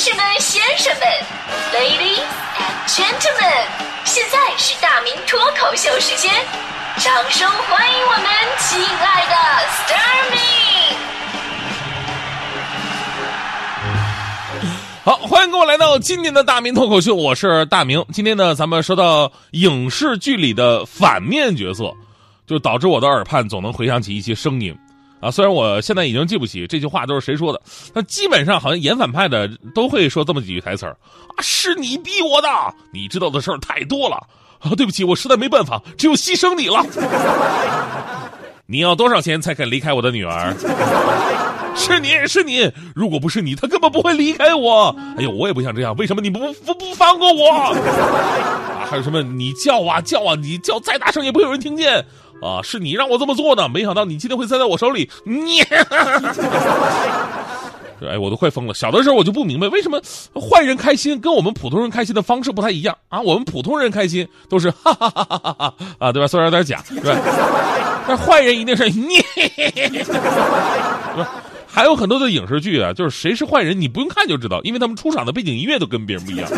士们、先生们，Ladies and Gentlemen，现在是大明脱口秀时间，掌声欢迎我们亲爱的 s t a r m i 好，欢迎各位来到今天的大明脱口秀，我是大明。今天呢，咱们说到影视剧里的反面角色，就导致我的耳畔总能回响起一些声音。啊，虽然我现在已经记不起这句话都是谁说的，但基本上好像演反派的都会说这么几句台词儿啊，是你逼我的，你知道的事儿太多了啊，对不起，我实在没办法，只有牺牲你了。你要多少钱才肯离开我的女儿？是你是你，如果不是你，他根本不会离开我。哎呦，我也不想这样，为什么你不不不放过我？啊，还有什么？你叫啊叫啊，你叫再大声也不会有人听见。啊，是你让我这么做的，没想到你今天会栽在我手里。你，哎，我都快疯了。小的时候我就不明白，为什么坏人开心跟我们普通人开心的方式不太一样啊？我们普通人开心都是哈哈哈哈哈哈啊，对吧？虽然有点假，对吧？但坏人一定是你，还有很多的影视剧啊，就是谁是坏人，你不用看就知道，因为他们出场的背景音乐都跟别人不一样。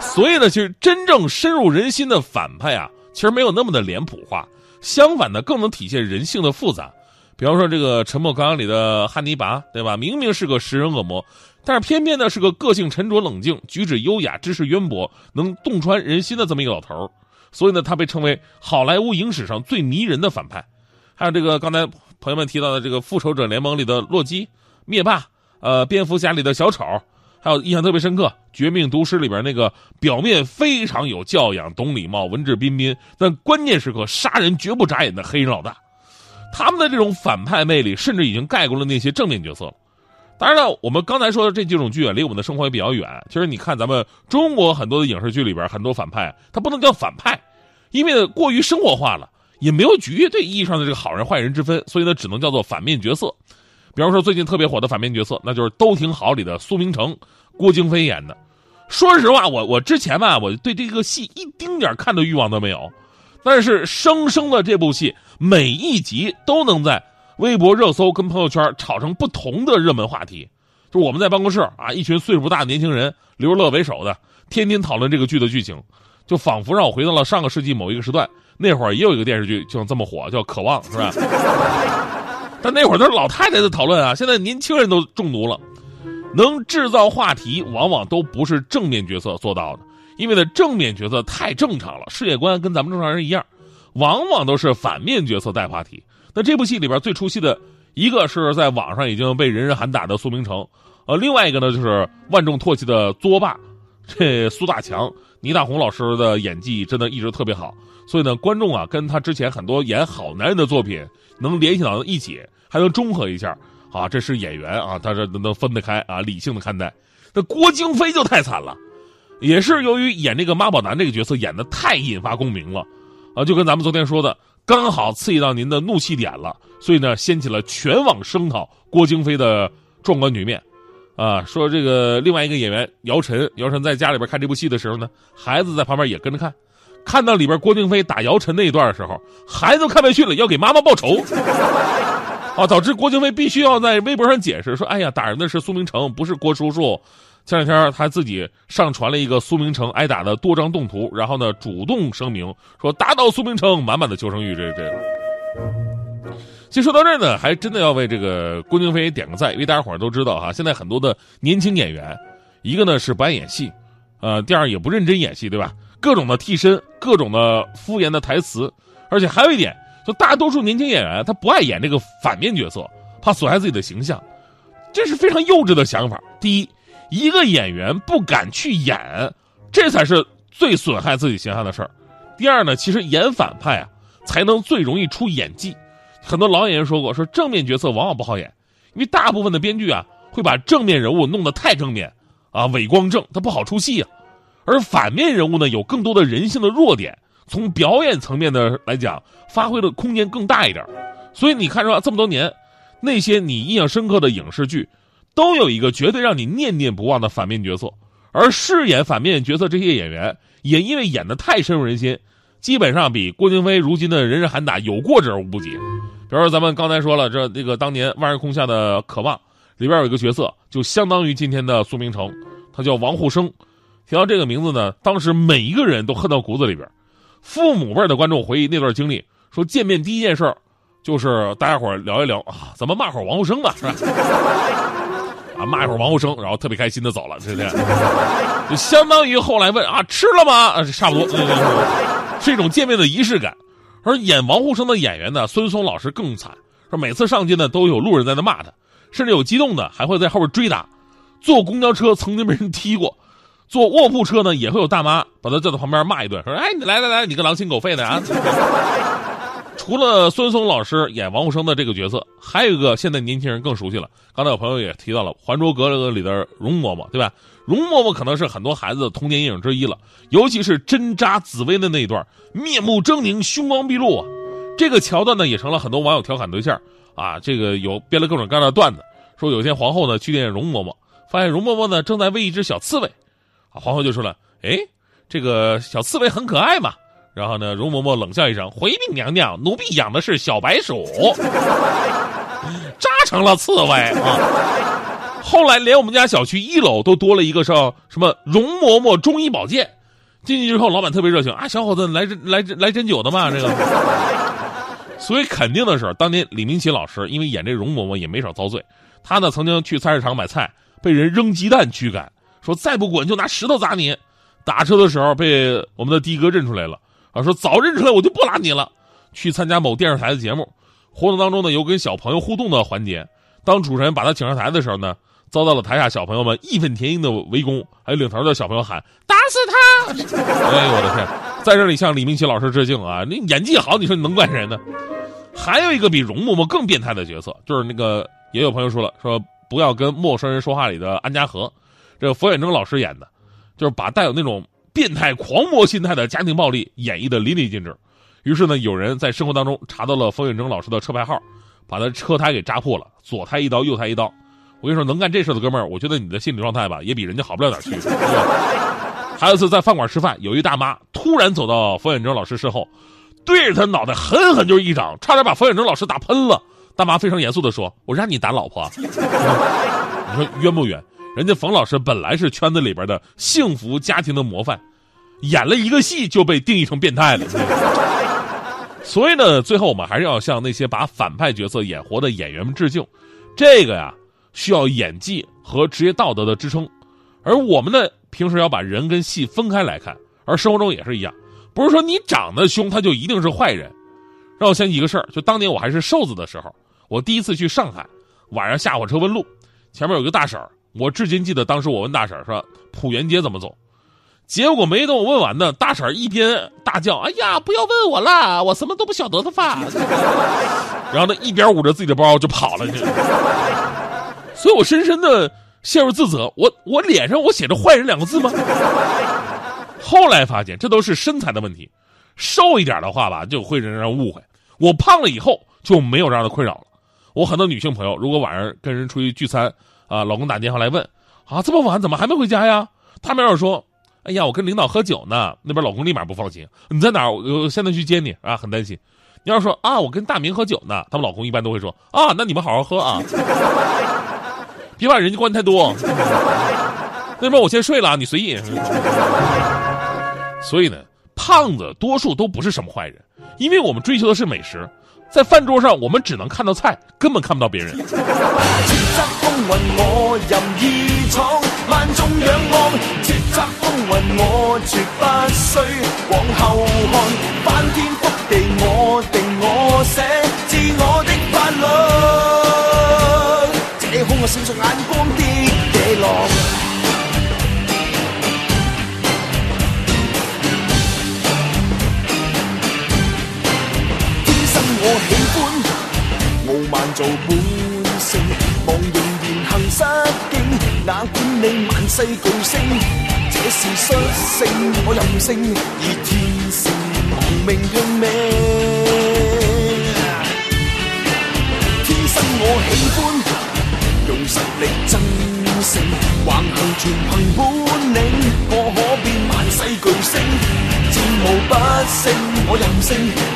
所以呢，其实真正深入人心的反派啊，其实没有那么的脸谱化。相反的，更能体现人性的复杂。比方说，这个《沉默羔羊》里的汉尼拔，对吧？明明是个食人恶魔，但是偏偏呢是个个性沉着冷静、举止优雅、知识渊博、能洞穿人心的这么一个老头所以呢，他被称为好莱坞影史上最迷人的反派。还有这个刚才朋友们提到的这个《复仇者联盟》里的洛基、灭霸，呃，《蝙蝠侠》里的小丑。还有印象特别深刻，《绝命毒师》里边那个表面非常有教养、懂礼貌、文质彬彬，但关键时刻杀人绝不眨眼的黑人老大，他们的这种反派魅力，甚至已经盖过了那些正面角色了。当然了，我们刚才说的这几种剧啊，离我们的生活也比较远。其实你看，咱们中国很多的影视剧里边，很多反派，他不能叫反派，因为过于生活化了，也没有绝对意义上的这个好人坏人之分，所以呢，只能叫做反面角色。比方说，最近特别火的反面角色，那就是《都挺好》里的苏明成，郭京飞演的。说实话，我我之前吧，我对这个戏一丁点看的欲望都没有。但是，生生的这部戏，每一集都能在微博热搜跟朋友圈炒成不同的热门话题。就我们在办公室啊，一群岁数不大的年轻人，刘乐为首的，天天讨论这个剧的剧情，就仿佛让我回到了上个世纪某一个时段。那会儿也有一个电视剧就这么火，叫《渴望》，是吧？但那会儿都是老太太在讨论啊，现在年轻人都中毒了。能制造话题，往往都不是正面角色做到的，因为呢，正面角色太正常了，世界观跟咱们正常人一样，往往都是反面角色带话题。那这部戏里边最出戏的一个是在网上已经被人人喊打的苏明成，呃，另外一个呢就是万众唾弃的作霸，这苏大强，倪大红老师的演技真的一直特别好，所以呢，观众啊跟他之前很多演好男人的作品。能联系到一起，还能中和一下啊！这是演员啊，他这能分得开啊，理性的看待。那郭京飞就太惨了，也是由于演这个妈宝男这个角色演的太引发共鸣了啊，就跟咱们昨天说的，刚好刺激到您的怒气点了，所以呢，掀起了全网声讨郭京飞的壮观局面啊。说这个另外一个演员姚晨，姚晨在家里边看这部戏的时候呢，孩子在旁边也跟着看。看到里边郭京飞打姚晨那一段的时候，孩子看不下去了，要给妈妈报仇，啊，导致郭京飞必须要在微博上解释说：“哎呀，打人的是苏明成，不是郭叔叔。”前两天他自己上传了一个苏明成挨打的多张动图，然后呢，主动声明说打倒苏明成，满满的求生欲。这这。其实说到这儿呢，还真的要为这个郭京飞点个赞，因为大家伙儿都知道哈，现在很多的年轻演员，一个呢是不爱演戏，呃，第二也不认真演戏，对吧？各种的替身，各种的敷衍的台词，而且还有一点，就大多数年轻演员他不爱演这个反面角色，怕损害自己的形象，这是非常幼稚的想法。第一，一个演员不敢去演，这才是最损害自己形象的事儿。第二呢，其实演反派啊，才能最容易出演技。很多老演员说过，说正面角色往往不好演，因为大部分的编剧啊，会把正面人物弄得太正面，啊，伪光正，他不好出戏啊。而反面人物呢，有更多的人性的弱点，从表演层面的来讲，发挥的空间更大一点。所以你看着这么多年，那些你印象深刻的影视剧，都有一个绝对让你念念不忘的反面角色。而饰演反面角色这些演员，也因为演的太深入人心，基本上比郭京飞如今的人人喊打有过之而无不及。比如说咱们刚才说了，这这个当年万人空巷的渴望里边有一个角色，就相当于今天的苏明成，他叫王沪生。提到这个名字呢，当时每一个人都恨到骨子里边。父母辈的观众回忆那段经历，说见面第一件事就是大家伙聊一聊啊，怎么骂会儿王沪生吧，是吧？啊，骂一会儿王沪生，然后特别开心的走了，是这样。就相当于后来问啊，吃了吗？啊，差不多，是一种见面的仪式感。而演王沪生的演员呢，孙松老师更惨，说每次上街呢，都有路人在那骂他。甚至有激动的，还会在后边追打；坐公交车曾经被人踢过，坐卧铺车呢也会有大妈把他叫到旁边骂一顿，说：“哎，你来来来，你个狼心狗肺的啊！”除了孙松老师演王沪生的这个角色，还有一个现在年轻人更熟悉了。刚才有朋友也提到了《还珠格格》里的容嬷嬷，对吧？容嬷嬷可能是很多孩子的童年阴影之一了，尤其是针扎紫薇的那一段，面目狰狞，凶光毕露啊！这个桥段呢，也成了很多网友调侃对象。啊，这个有编了各种各样的段子，说有一天皇后呢去见容嬷嬷，发现容嬷嬷呢正在喂一只小刺猬，啊，皇后就说了，哎，这个小刺猬很可爱嘛。然后呢，容嬷嬷冷笑一声，回禀娘娘，奴婢养的是小白鼠，扎成了刺猬啊。后来连我们家小区一楼都多了一个叫什么容嬷嬷中医保健，进去之后老板特别热情啊，小伙子来针来来针灸的嘛，这个。所以肯定的是，当年李明启老师因为演这容嬷嬷也没少遭罪。他呢曾经去菜市场买菜，被人扔鸡蛋驱赶，说再不滚就拿石头砸你。打车的时候被我们的的哥认出来了，啊说早认出来我就不拉你了。去参加某电视台的节目，活动当中呢有跟小朋友互动的环节，当主持人把他请上台的时候呢，遭到了台下小朋友们义愤填膺的围攻，还有领头的小朋友喊打死他！哎呦我的天，在这里向李明启老师致敬啊！你演技好，你说你能怪谁呢？还有一个比容嬷嬷更变态的角色，就是那个也有朋友说了，说不要跟陌生人说话里的安家和，这个佛远征老师演的，就是把带有那种变态狂魔心态的家庭暴力演绎的淋漓尽致。于是呢，有人在生活当中查到了冯远征老师的车牌号，把他车胎给扎破了，左胎一刀，右胎一刀。我跟你说，能干这事的哥们儿，我觉得你的心理状态吧，也比人家好不了哪去。还有一次在饭馆吃饭，有一大妈突然走到冯远征老师身后。对着他脑袋狠狠就是一掌，差点把冯远征老师打喷了。大妈非常严肃的说：“我让你打老婆，你说冤不冤？人家冯老师本来是圈子里边的幸福家庭的模范，演了一个戏就被定义成变态了。所以呢，最后我们还是要向那些把反派角色演活的演员们致敬。这个呀，需要演技和职业道德的支撑。而我们呢，平时要把人跟戏分开来看，而生活中也是一样。”不是说你长得凶，他就一定是坏人。让我想起一个事儿，就当年我还是瘦子的时候，我第一次去上海，晚上下火车问路，前面有个大婶儿，我至今记得当时我问大婶说浦园街怎么走，结果没等我问完呢，大婶一边大叫：“哎呀，不要问我啦，我什么都不晓得的发。”然后呢，一边捂着自己的包就跑了去。所以我深深的陷入自责，我我脸上我写着坏人两个字吗？后来发现这都是身材的问题，瘦一点的话吧就会让人误会。我胖了以后就没有这样的困扰了。我很多女性朋友，如果晚上跟人出去聚餐，啊，老公打电话来问，啊，这么晚怎么还没回家呀？他们要是说，哎呀，我跟领导喝酒呢，那边老公立马不放心，你在哪？我现在去接你啊，很担心。你要说啊，我跟大明喝酒呢，他们老公一般都会说，啊，那你们好好喝啊，别把人家关太多。那边我先睡了，你随意。所以呢，胖子多数都不是什么坏人，因为我们追求的是美食，在饭桌上我们只能看到菜，根本看不到别人。做本性，望仍然行失敬，哪管你万世巨星，这是率性，我任性，以天性亡命拼命。天生我喜欢用实力争胜，横行全凭本领，我可变万世巨星，战无不胜，我任性，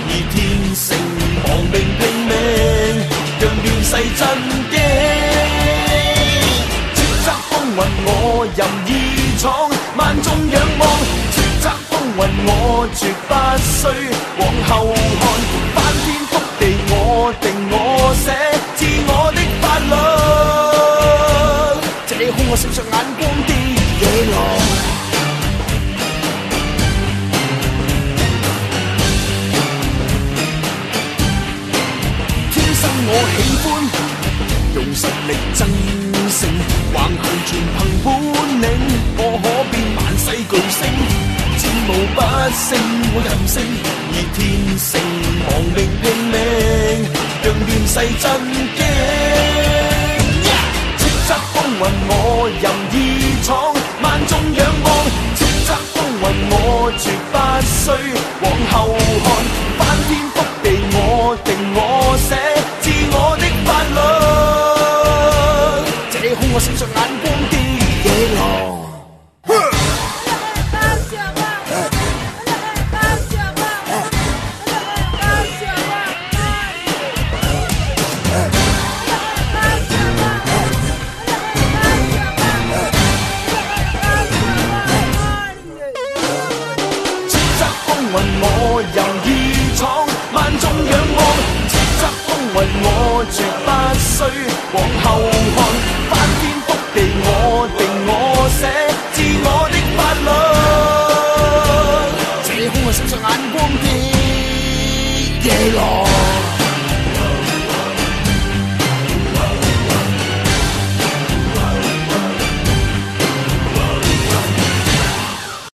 以天性亡命拼命。让乱世震惊。雲我任意闖，萬眾仰望，叱咤風雲我絕不需往後看，翻天覆地我定我寫，自我的法律，这空我閃着眼光的野狼。天生我喜歡用实力争胜，横行全凭本领，我可变万世巨星，战无不胜，我任性而天性亡命拼命，让乱世震惊。往后。